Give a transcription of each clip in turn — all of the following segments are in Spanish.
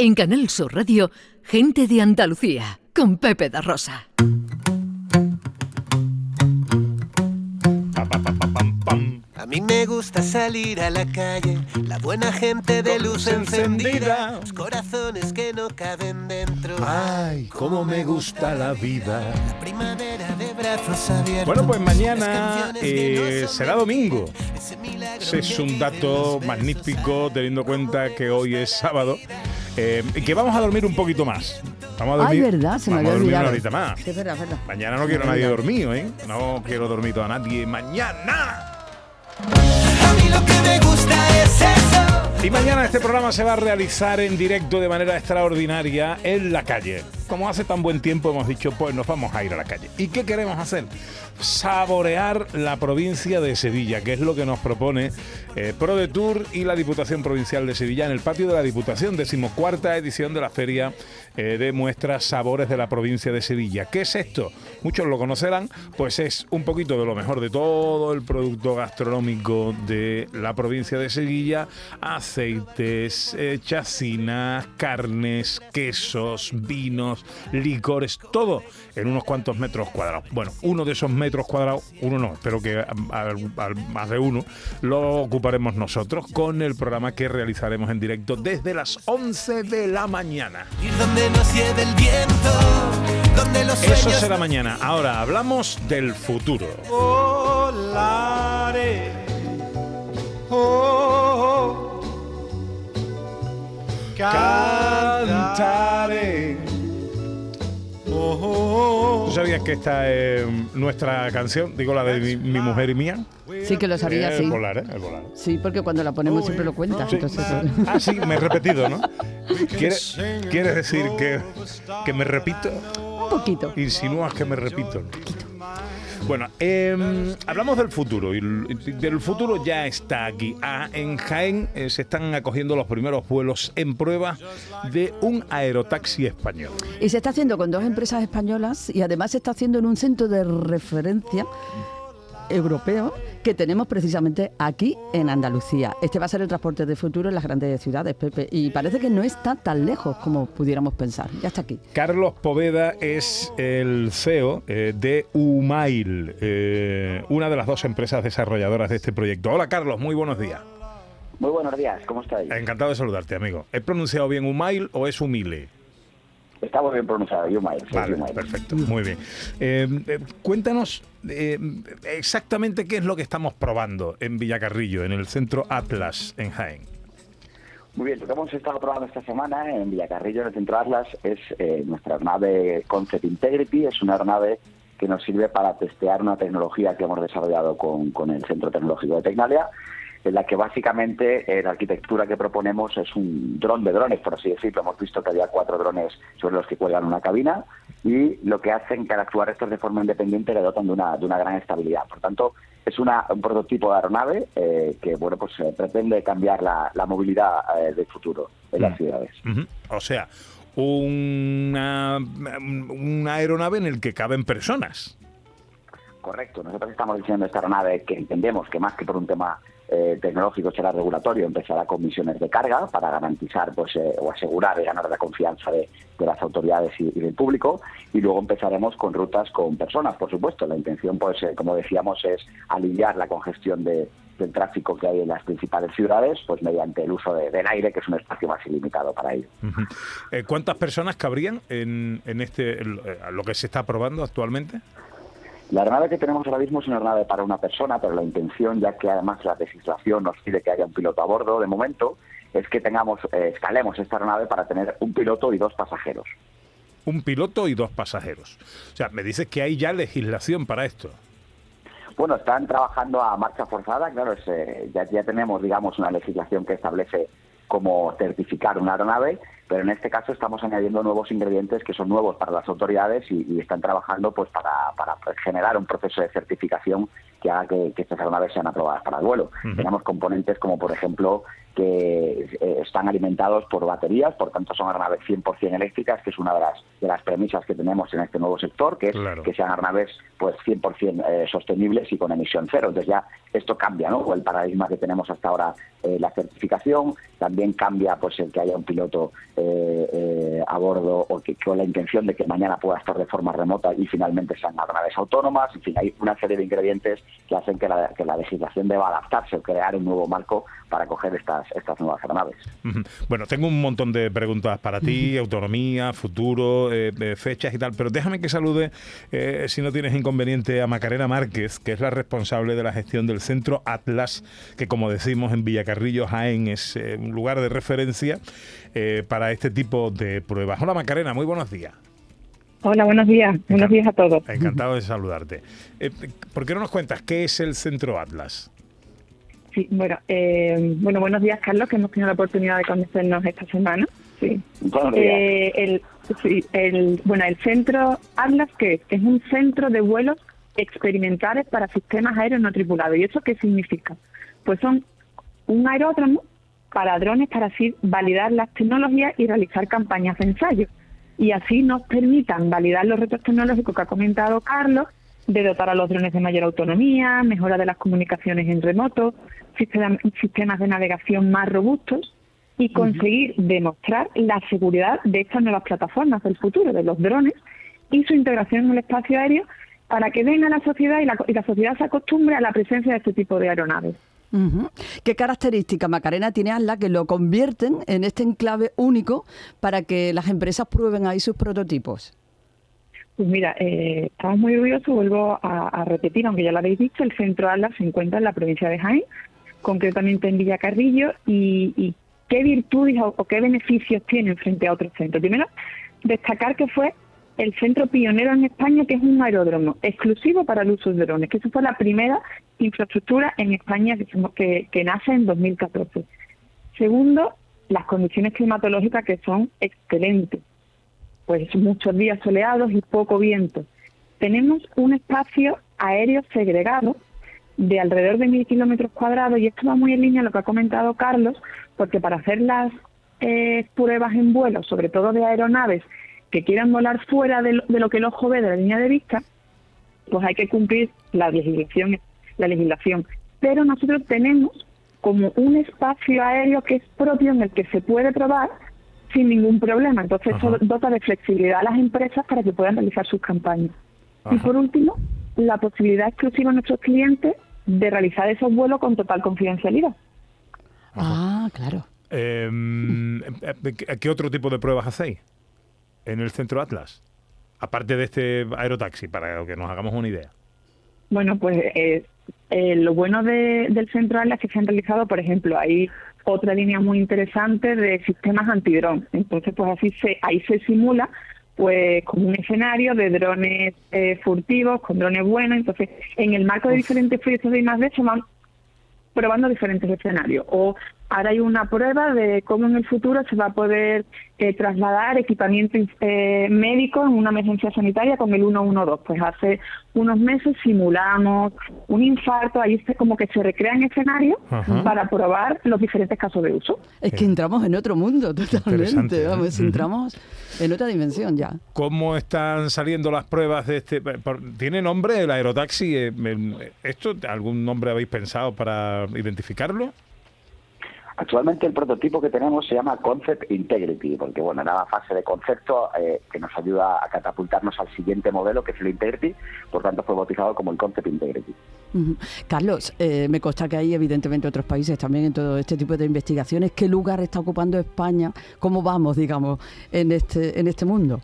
En Canal Sur Radio, Gente de Andalucía, con Pepe da Rosa. A mí me gusta salir a la calle, la buena gente de luz encendida, los corazones que no caben dentro. Ay, cómo me gusta la vida. La primavera de brazos abiertos. Bueno, pues mañana eh, será domingo. es un dato magnífico teniendo en cuenta que hoy es sábado eh, que vamos a dormir un poquito más. Vamos a Ay, dormir, verdad, se me vamos había a dormir olvidado. una horita más. Sí, es verdad, es verdad. Mañana no quiero a nadie dormido, ¿eh? No quiero dormir a nadie mañana. A mí lo que me gusta es eso. Y mañana este programa se va a realizar en directo de manera extraordinaria en la calle. Como hace tan buen tiempo hemos dicho, pues nos vamos a ir a la calle. ¿Y qué queremos hacer? Saborear la provincia de Sevilla, que es lo que nos propone eh, Pro de Tour y la Diputación Provincial de Sevilla en el patio de la Diputación, decimocuarta edición de la Feria eh, de Muestras Sabores de la provincia de Sevilla. ¿Qué es esto? Muchos lo conocerán, pues es un poquito de lo mejor de todo el producto gastronómico de la provincia de Sevilla, aceites, eh, chacinas, carnes, quesos, vinos, licores, todo en unos cuantos metros cuadrados. Bueno, uno de esos metros cuadrados, uno no, espero que al- más de uno, lo ocuparemos nosotros con el programa que realizaremos en directo desde las 11 de la mañana. Ir donde nos lleve el viento, donde los sueños Eso será mañana. Ahora hablamos del futuro. volaré. Oh, Cantaré. Sabías que esta es nuestra canción? Digo, la de mi, mi mujer y mía. Sí que lo sabía, Eh, sí. El volar, ¿eh? El volar. Sí, porque cuando la ponemos siempre lo cuentas. Sí. Entonces, Ah, sí, me he repetido, ¿no? ¿Quieres, quieres decir que, que me repito? un poquito. Insinúas que me repito. Bueno, em, hablamos del futuro y del futuro ya está aquí. Ah, en Jaén eh, se están acogiendo los primeros vuelos en prueba de un aerotaxi español. Y se está haciendo con dos empresas españolas y además se está haciendo en un centro de referencia europeo que tenemos precisamente aquí en Andalucía. Este va a ser el transporte de futuro en las grandes ciudades, Pepe, y parece que no está tan lejos como pudiéramos pensar. Ya está aquí. Carlos Poveda es el CEO eh, de Umail, eh, una de las dos empresas desarrolladoras de este proyecto. Hola Carlos, muy buenos días. Muy buenos días, ¿cómo estáis? Encantado de saludarte, amigo. ¿He pronunciado bien Umail o es Humile? Está muy bien pronunciado, Yumail. sí, Vale, Yumail. perfecto, muy bien. Eh, eh, cuéntanos eh, exactamente qué es lo que estamos probando en Villacarrillo, en el centro Atlas, en Jaén. Muy bien, lo que hemos estado probando esta semana en Villacarrillo, en el Centro Atlas, es eh, nuestra aeronave Concept Integrity. Es una aeronave que nos sirve para testear una tecnología que hemos desarrollado con, con el Centro Tecnológico de Tecnalia, en la que básicamente eh, la arquitectura que proponemos es un dron de drones, por así decirlo. Hemos visto que había cuatro drones sobre los que cuelgan una cabina y lo que hacen que al actuar estos de forma independiente le dotan de una, de una gran estabilidad. Por tanto, es una, un prototipo de aeronave eh, que bueno pues eh, pretende cambiar la, la movilidad del futuro en las Mm. ciudades. O sea, una, una aeronave en el que caben personas. Correcto. Nosotros estamos diseñando esta aeronave que entendemos que más que por un tema eh, tecnológico será regulatorio, empezará con misiones de carga para garantizar pues eh, o asegurar y ganar la confianza de, de las autoridades y, del público y luego empezaremos con rutas con personas, por supuesto. La intención, pues eh, como decíamos, es aliviar la congestión de- del tráfico que hay en las principales ciudades, pues mediante el uso de- del aire, que es un espacio más ilimitado para ello. Eh, ¿Cuántas personas cabrían en, en este en lo que se está probando actualmente? La aeronave que tenemos ahora mismo es una aeronave para una persona, pero la intención, ya que además la legislación nos pide que haya un piloto a bordo de momento, es que tengamos, eh, escalemos esta aeronave para tener un piloto y dos pasajeros. Un piloto y dos pasajeros. O sea, me dices que hay ya legislación para esto. Bueno, están trabajando a marcha forzada, claro, es, eh, ya, ya tenemos, digamos, una legislación que establece cómo certificar una aeronave, pero en este caso estamos añadiendo nuevos ingredientes que son nuevos para las autoridades y, y están trabajando pues para, para generar un proceso de certificación que haga que, que estas aeronaves sean aprobadas para el vuelo. Tenemos componentes como, por ejemplo, que eh, están alimentados por baterías, por tanto son aeronaves 100% eléctricas, que es una de las, de las premisas que tenemos en este nuevo sector, que es que sean aeronaves pues 100% eh, sostenibles y con emisión cero. Entonces ya esto cambia, ¿no? El paradigma que tenemos hasta ahora, eh, la certificación, también cambia pues el que haya un piloto a bordo o que con la intención de que mañana pueda estar de forma remota y finalmente sean aeronaves autónomas. En fin, hay una serie de ingredientes que hacen que la, que la legislación deba adaptarse o crear un nuevo marco para coger estas estas, nuevas aeronaves. Bueno, tengo un montón de preguntas para ti, autonomía, futuro, eh, eh, fechas y tal, pero déjame que salude, eh, si no tienes inconveniente, a Macarena Márquez, que es la responsable de la gestión del Centro Atlas, que como decimos en Villacarrillo, Jaén, es un lugar de referencia para este tipo de pruebas. Hola Macarena, muy buenos días. Hola, buenos días. buenos días a todos. Encantado de saludarte. ¿Por qué no nos cuentas qué es el Centro Atlas? Bueno, eh, bueno, buenos días, Carlos, que hemos tenido la oportunidad de conocernos esta semana. Sí. Eh, el, el, bueno, el centro Atlas, que es un centro de vuelos experimentales para sistemas aéreos no tripulados. ¿Y eso qué significa? Pues son un aeródromo para drones para así validar las tecnologías y realizar campañas de ensayo. Y así nos permitan validar los retos tecnológicos que ha comentado Carlos de dotar a los drones de mayor autonomía, mejora de las comunicaciones en remoto, sistemas de navegación más robustos y conseguir demostrar la seguridad de estas nuevas plataformas del futuro, de los drones y su integración en el espacio aéreo para que venga la sociedad y la, sociedad se acostumbre a la presencia de este tipo de aeronaves. ¿Qué características, Macarena, tiene ASLA que lo convierten en este enclave único para que las empresas prueben ahí sus prototipos? Pues mira, eh, estamos muy orgullosos, vuelvo a, repetir, aunque ya lo habéis dicho, el centro ALA se encuentra en la provincia de Jaén, concretamente en Villacarrillo, y, y qué virtudes o, qué beneficios tiene frente a otros centros. Primero, destacar que fue el centro pionero en España, que es un aeródromo exclusivo para el uso de drones, que eso fue la primera infraestructura en España que, que, que nace en 2014. Segundo, las condiciones climatológicas que son excelentes pues muchos días soleados y poco viento. Tenemos un espacio aéreo segregado de alrededor de mil kilómetros cuadrados y esto va muy en línea a lo que ha comentado Carlos, porque para hacer las eh, pruebas en vuelo, sobre todo de aeronaves que quieran volar fuera de lo, que el ojo ve de la línea de vista, pues hay que cumplir la legislación, la legislación. Pero nosotros tenemos como un espacio aéreo que es propio en el que se puede probar sin ningún problema. Entonces, eso dota de flexibilidad a las empresas para que puedan realizar sus campañas. Y por último, la posibilidad exclusiva a nuestros clientes de realizar esos vuelos con total confidencialidad. Ah, claro. Em, ¿Qué otro tipo de pruebas hacéis en el centro Atlas? Aparte de este aerotaxi, para que nos hagamos una idea. Bueno, pues eh, eh, lo bueno del centro Atlas es que se han realizado, por ejemplo, ahí otra línea muy interesante de sistemas antidrón. Entonces, pues así se, ahí se simula pues como un escenario de drones eh, furtivos, con drones buenos. Entonces, en el marco de diferentes proyectos de I+.D. se van probando diferentes escenarios. O ahora hay una prueba de cómo en el futuro se va a poder eh, trasladar equipamiento eh, médico en una emergencia sanitaria con el 112. Pues hace unos meses simulamos un infarto, ahí es como que se recrean escenarios para probar los diferentes casos de uso. Es que entramos en otro mundo totalmente, vamos, entramos en otra dimensión ya. ¿Cómo están saliendo las pruebas de este? ¿Tiene nombre el aerotaxi? Eh, ¿Esto algún nombre habéis pensado para identificarlo? Actualmente el prototipo que tenemos se llama Concept Integrity, porque bueno, era la fase de concepto eh, que nos ayuda a catapultarnos al siguiente modelo, que es el Integrity, por tanto fue bautizado como el Concept Integrity. Carlos, eh, me consta que hay evidentemente otros países también en todo este tipo de investigaciones. ¿Qué lugar está ocupando España? ¿Cómo vamos, digamos, en este, en este mundo?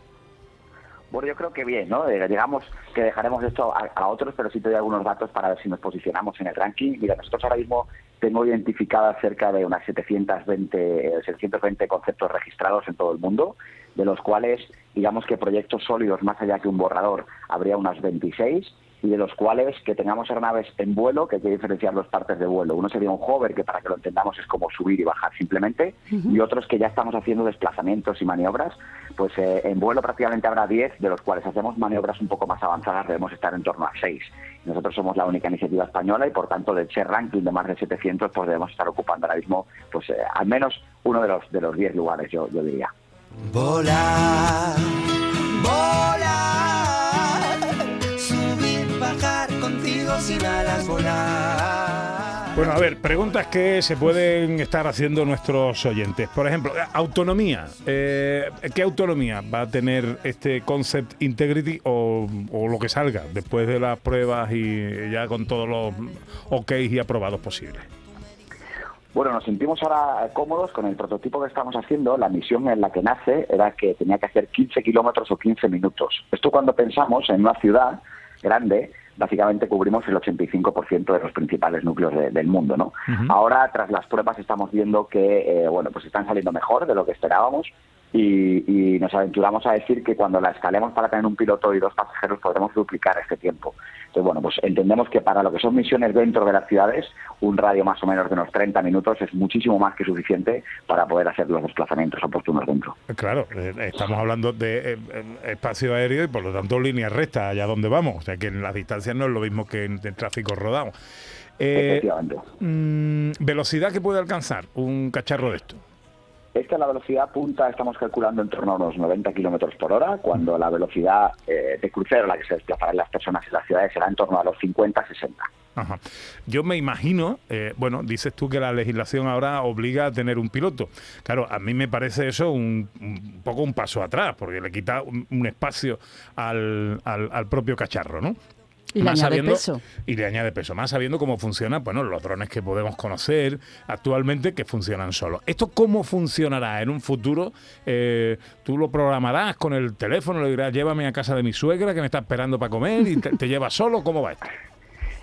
Bueno, yo creo que bien, ¿no? Eh, digamos que dejaremos esto a, otros, pero sí te doy algunos datos para ver si nos posicionamos en el ranking. Mira, nosotros ahora mismo tengo identificadas cerca de unas 720, 720 conceptos registrados en todo el mundo, de los cuales, digamos que proyectos sólidos, más allá que un borrador, habría unas 26 y de los cuales que tengamos aeronaves en vuelo, que hay que diferenciar los partes de vuelo. Uno sería un hover, que para que lo entendamos es como subir y bajar simplemente, y otros que ya estamos haciendo desplazamientos y maniobras, pues eh, en vuelo prácticamente habrá 10, de los cuales hacemos maniobras un poco más avanzadas, debemos estar en torno a 6. Nosotros somos la única iniciativa española y por tanto del share ranking de más de 700, pues debemos estar ocupando ahora mismo pues eh, al menos uno de los de los 10 lugares, yo, yo diría. Volar, volar, sin alas, volar. Bueno, a ver, preguntas que se pueden estar haciendo nuestros oyentes. Por ejemplo, autonomía. Eh, ¿Qué autonomía va a tener este Concept Integrity o, o lo que salga después de las pruebas y ya con todos los OK y aprobados posibles? Bueno, nos sentimos ahora cómodos con el prototipo que estamos haciendo. La misión en la que nace era que tenía que hacer 15 kilómetros o 15 minutos. Esto cuando pensamos en una ciudad grande, básicamente cubrimos el 85% de los principales núcleos de- del mundo, ¿no? Ahora, tras las pruebas, estamos viendo que, eh, bueno, pues están saliendo mejor de lo que esperábamos y, y nos aventuramos a decir que cuando la escalemos para tener un piloto y dos pasajeros podremos duplicar este tiempo. Entonces, bueno, pues entendemos que para lo que son misiones dentro de las ciudades, un radio más o menos de unos 30 minutos es muchísimo más que suficiente para poder hacer los desplazamientos oportunos dentro. Claro, eh, estamos hablando de eh, eh, espacio aéreo y por lo tanto línea recta allá donde vamos. O sea que en las distancias no es lo mismo que en, en tráfico rodado. Eh, Efectivamente. mm, velocidad que puede alcanzar un cacharro de esto. Esta es la velocidad punta, estamos calculando en torno a unos 90 kilómetros por hora, cuando la velocidad eh, de crucero, la que se desplazarán las personas en las ciudades, será en torno a los 50-60. Ajá. Yo me imagino, eh, bueno, dices tú que la legislación ahora obliga a tener un piloto. Claro, a mí me parece eso un, poco un paso atrás, porque le quita un, espacio al- al propio cacharro, ¿no? Y le añade peso. Y le añade peso, más sabiendo cómo funcionan, bueno, los drones que podemos conocer actualmente que funcionan solos. ¿Esto cómo funcionará en un futuro? Eh, ¿Tú lo programarás con el teléfono? Le dirás, llévame a casa de mi suegra que me está esperando para comer y te, te llevas solo? ¿Cómo va esto?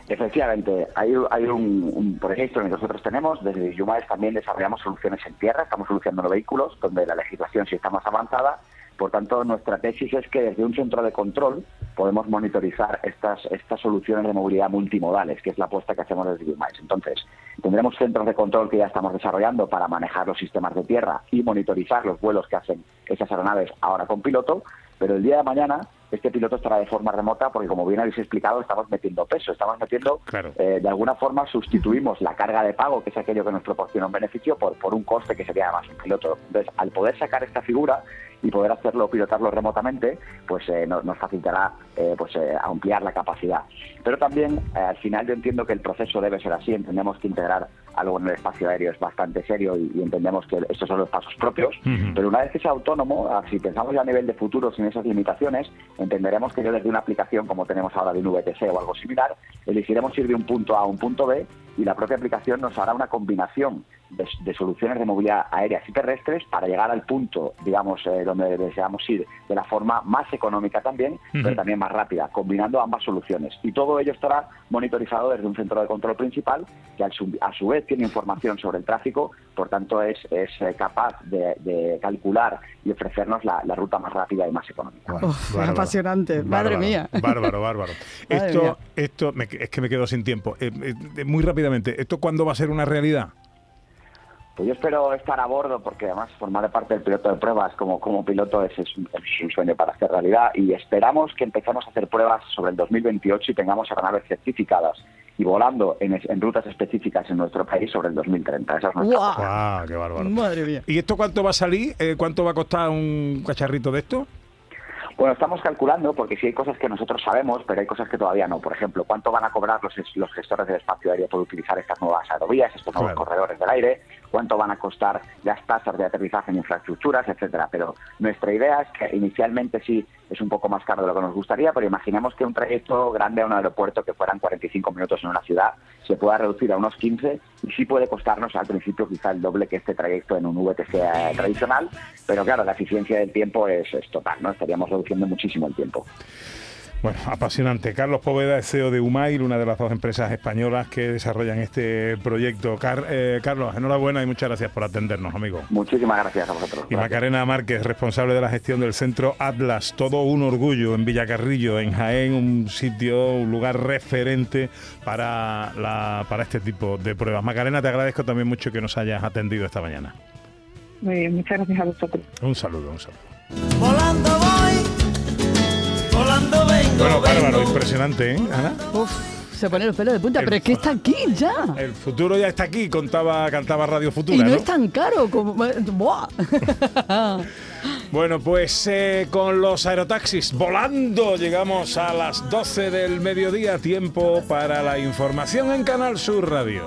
Efectivamente, hay, hay un, un proyecto que nosotros tenemos, desde Yumaes también desarrollamos soluciones en tierra, estamos solucionando vehículos, donde la legislación sí está más avanzada, por tanto nuestra tesis es que desde un centro de control podemos monitorizar estas, estas soluciones de movilidad multimodales, que es la apuesta que hacemos desde Yumaes. Entonces, tendremos centros de control que ya estamos desarrollando para manejar los sistemas de tierra y monitorizar los vuelos que hacen esas aeronaves ahora con piloto, pero el día de mañana este piloto estará de forma remota porque, como bien habéis explicado, estamos metiendo peso, estamos metiendo, Claro. eh, de alguna forma sustituimos la carga de pago, que es aquello que nos proporciona un beneficio, por, por un coste que sería además un piloto. Entonces, al poder sacar esta figura y poder hacerlo, pilotarlo remotamente, pues eh, nos, nos facilitará eh, pues eh, ampliar la capacidad. Pero también, eh, al final, yo entiendo que el proceso debe ser así, entendemos que integrar algo en el espacio aéreo es bastante serio y, y entendemos que estos son los pasos propios, pero una vez que sea autónomo, ah, si pensamos ya a nivel de futuro sin esas limitaciones, entenderemos que yo desde una aplicación como tenemos ahora de un VTC o algo similar, elegiremos ir de un punto A a un punto B y la propia aplicación nos hará una combinación de, de soluciones de movilidad aéreas y terrestres para llegar al punto, digamos, eh, donde deseamos ir de la forma más económica también, Ujú. pero también más rápida, combinando ambas soluciones. Y todo ello estará monitorizado desde un centro de control principal que a su, a su vez tiene información sobre el tráfico, por tanto es, es eh, capaz de, de calcular y ofrecernos la, la ruta más rápida y más económica. Uf, es Bárbaro. apasionante. Madre mía. Bárbaro, bárbaro. Esto, mía. esto me- es que me quedo sin tiempo. Eh, eh, muy rápidamente, ¿esto cuándo va a ser una realidad? Pues yo espero estar a bordo porque además formar parte del piloto de pruebas como, como piloto es, es un, es un sueño para hacer realidad y esperamos que empecemos a hacer pruebas sobre el 2028 y tengamos aeronaves certificadas y volando en, en rutas específicas en nuestro país sobre el 2030. Esa es nuestra apuesta. ¡Guau, qué bárbaro! Madre mía. ¿Y esto cuánto va a salir? Eh, ¿Cuánto va a costar un cacharrito de esto? Bueno, estamos calculando porque sí hay cosas que nosotros sabemos, pero hay cosas que todavía no. Por ejemplo, cuánto van a cobrar los, los gestores del espacio aéreo por utilizar estas nuevas aerovías, estos nuevos Claro. corredores del aire, cuánto van a costar las tasas de aterrizaje en infraestructuras, etcétera. Pero nuestra idea es que inicialmente sí es un poco más caro de lo que nos gustaría, pero imaginemos que un trayecto grande a un aeropuerto que fueran 45 minutos en una ciudad se pueda reducir a unos 15 y sí puede costarnos al principio quizá el doble que este trayecto en un VTC tradicional, pero claro, la eficiencia del tiempo es, es total, ¿no? Estaríamos reduciendo muchísimo el tiempo. Bueno, apasionante. Carlos Poveda es CEO de Umail, una de las dos empresas españolas que desarrollan este proyecto. Eh, Carlos, enhorabuena y muchas gracias por atendernos, amigo. Muchísimas gracias a vosotros. Y Macarena Márquez, responsable de la gestión del centro Atlas. Todo un orgullo en Villacarrillo, en Jaén, un sitio, un lugar referente para, la, para este tipo de pruebas. Macarena, te agradezco también mucho que nos hayas atendido esta mañana. Muy bien, muchas gracias a vosotros. Un saludo, un saludo. Volando voy. Bueno, bárbaro, impresionante, ¿eh, Ana? Uf se pone los pelos de punta, pero es que está aquí ya. El futuro ya está aquí, contaba, cantaba Radio Futura. Y no, es tan caro como. Bueno, pues eh, con los aerotaxis volando llegamos a las 12 del mediodía, tiempo para la información en Canal Sur Radio.